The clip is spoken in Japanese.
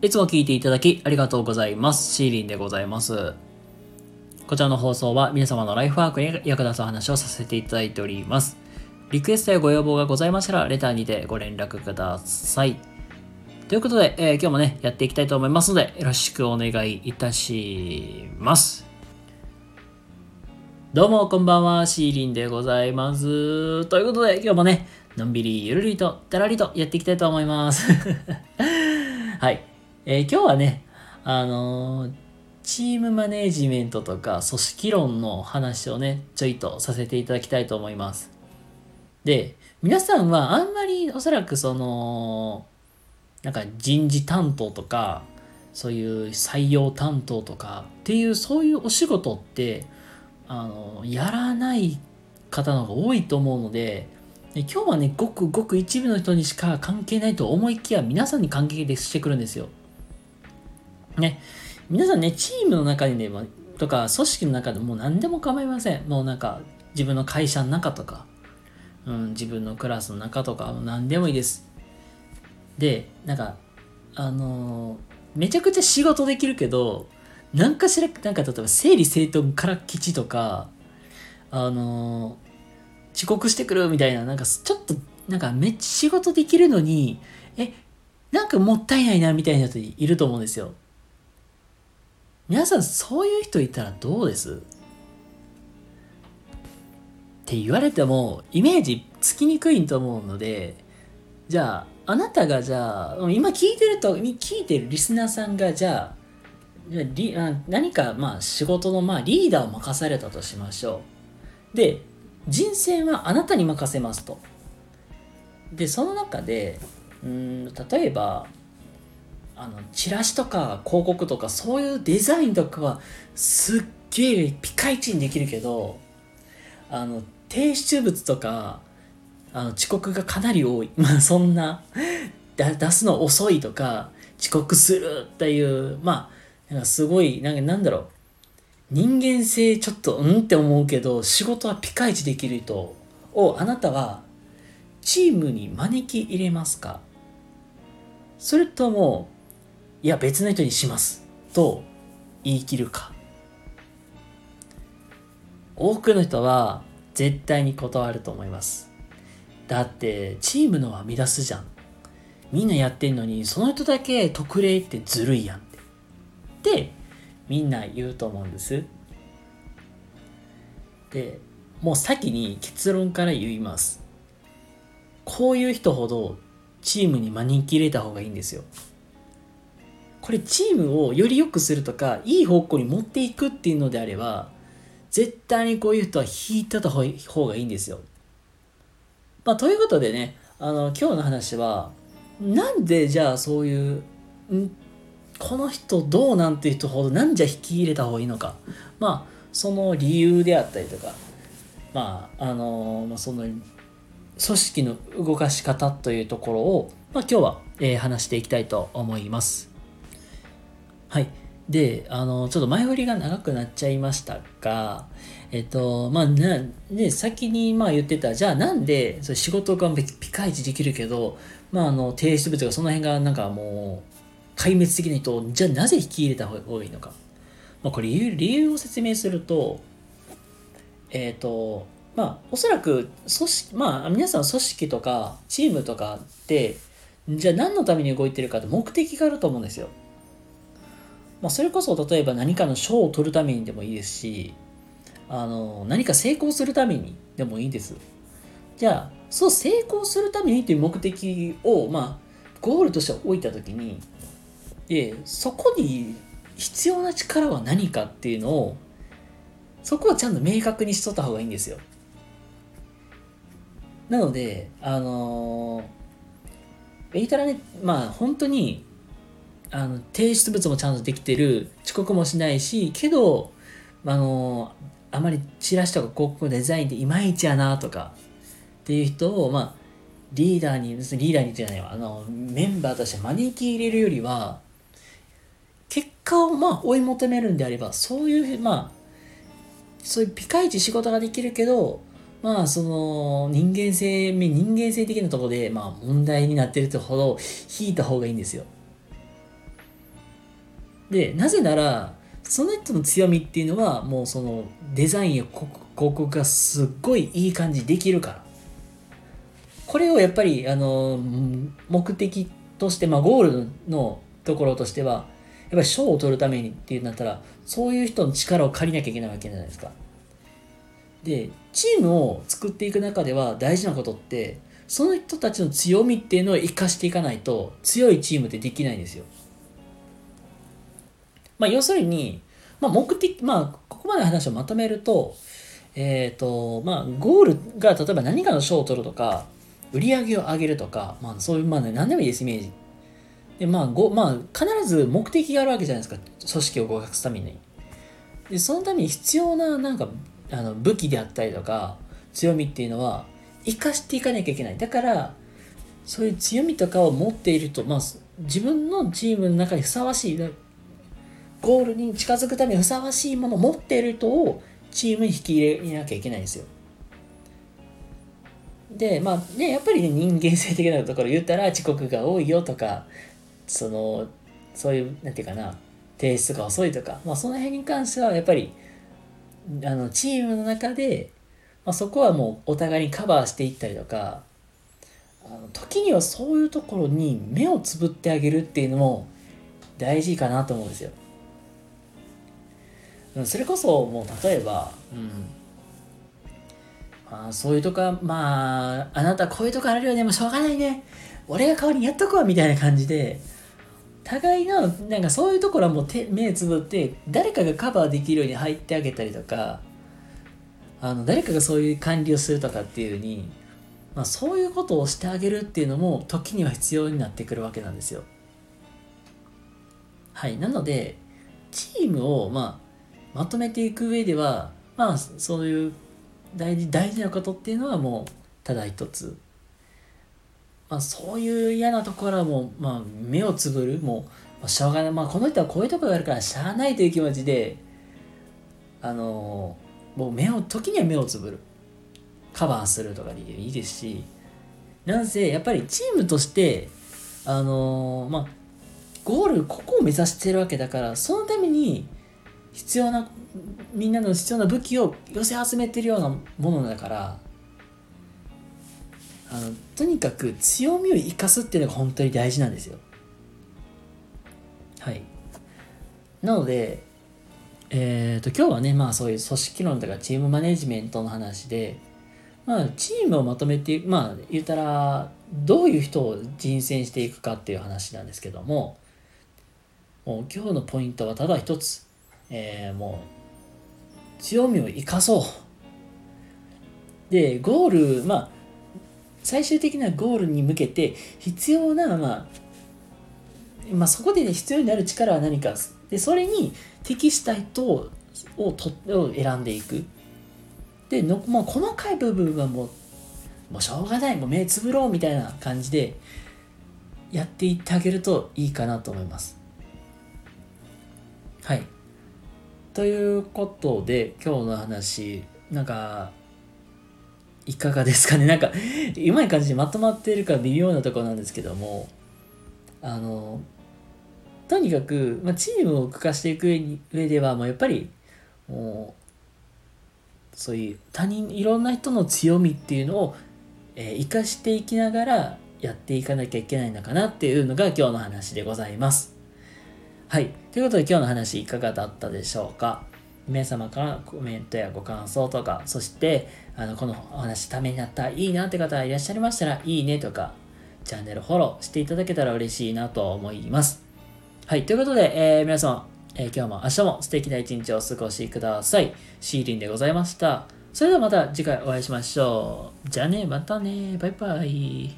いつも聞いていただきありがとうございます。シーリンでございます。こちらの放送は皆様のライフワークに役立つお話をさせていただいております。リクエストやご要望がございましたら、レターにてご連絡ください。ということで、えー今日もね、やっていきたいと思いますので、よろしくお願いいたします。どうも、こんばんは、シーリンでございます。ということで、今日もね、のんびりゆるりと、だらりとやっていきたいと思います。はい。えー今日はね、あのーチームマネジメントとか組織論の話をね、ちょいとさせていただきたいと思います。で、皆さんはあんまりおそらくその、なんか人事担当とか、そういう採用担当とかっていうそういうお仕事って、あの、やらない方の方が多いと思うので、今日はね、ごくごく一部の人にしか関係ないと思いきや、皆さんに関係してくるんですよ。ね。皆さんね、チームの中にね、とか、組織の中でもう何でも構いません。もうなんか、自分の会社の中とか、うん、自分のクラスの中とか、何でもいいです。で、なんか、あのーめちゃくちゃ仕事できるけど、なんかしら、なんか例えば整理整頓から基地とか、あのー遅刻してくるみたいな、なんかちょっと、なんかめっちゃ仕事できるのに、え、なんかもったいないなみたいな人いると思うんですよ。皆さんそういう人いたらどうです？って言われてもイメージつきにくいと思うのでじゃああなたがじゃあ今聞いてると聞いてるリスナーさんがじゃあじゃあ何かまあ仕事のまあリーダーを任されたとしましょう。で人選はあなたに任せますと。でその中でうん例えばあのチラシとか広告とかそういうデザインとかはすっげえピカイチにできるけどあの提出物とかあの遅刻がかなり多い。まあそんな出すの遅いとか遅刻するっていうまあなんかすごいなんかなんだろう。人間性ちょっとうんって思うけど仕事はピカイチできる人をあなたはチームに招き入れますか？それともいや別の人にします。と言い切るか。多くの人は絶対に断ると思います。だってチームのは乱すじゃん。みんなやってんのにその人だけ特例ってずるいやんって。でみんな言うと思うんです。でもう先に結論から言います。こういう人ほどチームに招き入れた方がいいんですよ。これチームをより良くするとかいい方向に持っていくっていうのであれば絶対にこういう人は引いてた方がいいんですよ。まあ、ということでねあの今日の話はなんでじゃあそういうこの人どうなんていう人ほどなんじゃ引き入れた方がいいのかまあその理由であったりとかまああのまあ、その組織の動かし方というところを、まあ、今日は、えー話していきたいと思います。はい。で、あの、ちょっと前振りが長くなっちゃいましたが、えっと、まあ、な、ね、先にまあ言ってた、じゃあなんで、それ仕事がピカイチできるけど、まあ、あの、提出物がその辺がなんかもう、壊滅的な人、じゃあなぜ引き入れた方がいいのか。まあ、これ理由、理由を説明すると、えっと、まあ、おそらく、組織、まあ、皆さん組織とか、チームとかって、じゃあ何のために動いてるかって目的があると思うんですよ。まあ、それこそ例えば何かの賞を取るためにでもいいですしあの何か成功するためにでもいいです。じゃあそう成功するためにという目的をまあゴールとして置いた時にでそこに必要な力は何かっていうのをそこをちゃんと明確にしとった方がいいんですよ。なのであの言ったらねまあ本当にあの提出物もちゃんとできてる遅刻もしないしけどあのあまりチラシとか広告デザインでいまいちやなとかっていう人をまあリーダーにリーダーにじゃないわあのメンバーとして招き入れるよりは結果をまあ追い求めるんであればそういうまあそういうピカイチ仕事ができるけどまあその人間性人間性的なところでまあ問題になってるとほど引いた方がいいんですよ。でなぜならその人の強みっていうのはもうそのデザインや広告がすっごいいい感じできるから。これをやっぱりあの目的として、まあ、ゴールのところとしてはやっぱり賞を取るためにっていうんだったらそういう人の力を借りなきゃいけないわけじゃないですか。でチームを作っていく中では大事なことってその人たちの強みっていうのを生かしていかないと強いチームってできないんですよ。まあ要するに、まあ、目的まあここまでの話をまとめるとえっ、ー、とまあゴールが例えば何かの賞を取るとか売り上げを上げるとか、まあそういう、まあね、何でもいいです、イメージ。で、まあ、ごまあ、必ず目的があるわけじゃないですか、組織を合格するために。で、そのために必要な、なんか、あの武器であったりとか、強みっていうのは、生かしていかなきゃいけない。だから、そういう強みとかを持っていると、まあ、自分のチームの中にふさわしい、ゴールに近づくためにふさわしいものを持っている人をチームに引き入れなきゃいけないんですよ。でまあねやっぱりね人間性的なところ言ったら遅刻が多いよとかそのそういうなんていうかな提出が遅いとか、まあ、その辺に関してはやっぱりあのチームの中で、まあ、そこはもうお互いにカバーしていったりとかあの時にはそういうところに目をつぶってあげるっていうのも大事かなと思うんですよ。それこそもう例えば、うん、あ、そういうとこ、まあ、あなたこういうとこあるよね、もうしょうがないね。俺が代わりにやっとくわ、みたいな感じで、互いの、なんかそういうところはもう手目つぶって、誰かがカバーできるように入ってあげたりとか、あの、誰かがそういう管理をするとかっていうふうに、まあ、そういうことをしてあげるっていうのも、時には必要になってくるわけなんですよ。はい。なので、チームを、まあ、まとめていく上では、まあ、そういう大事大事なことっていうのはもうただ一つ、まあ、そういう嫌なところはもう、まあ、目をつぶる。もう、しょうがない、まあ、この人はこういうところがあるからしゃあないという気持ちであのもう目を時には目をつぶる。カバーするとかでいいですし。なんせやっぱりチームとしてあのまあゴールここを目指してるわけだからそのために必要なみんなの必要な武器を寄せ集めてるようなものだからあのとにかく強みを生かすっていうのが本当に大事なんですよ。はい。なのでえーと、今日はねまあそういう組織論とかチームマネジメントの話でまあチームをまとめてまあ言ったらどういう人を人選していくかっていう話なんですけどももう今日のポイントはただ一つ、えー、もう強みを生かそう。で、ゴール、まあ、最終的なゴールに向けて必要な、まあ、まあ、そこで、ね、必要になる力は何か。で、それに適した人ををとを選んでいく。で、のもう細かい部分はもう、もうしょうがない、もう目つぶろうみたいな感じでやっていってあげるといいかなと思います。はい。ということで今日の話なんかいかがですかね？なんかうまい感じにまとまってるか微妙なところなんですけどもあのとにかく、まあ、チームを動かしていく上では、まあ、やっぱりもうそういう他人いろんな人の強みっていうのを、えー、生かしていきながらやっていかなきゃいけないのかなっていうのが今日の話でございます。はい。ということで今日の話いかがだったでしょうか？皆様からコメントやご感想とか、そして、あの、このお話ためになった、いいなって方がいらっしゃいましたら、いいねとか、チャンネルフォローしていただけたら嬉しいなと思います。はい。ということで、えー、皆様、えー、今日も明日も素敵な一日をお過ごしください。シーリンでございました。それではまた次回お会いしましょう。じゃあね、またね。バイバイ。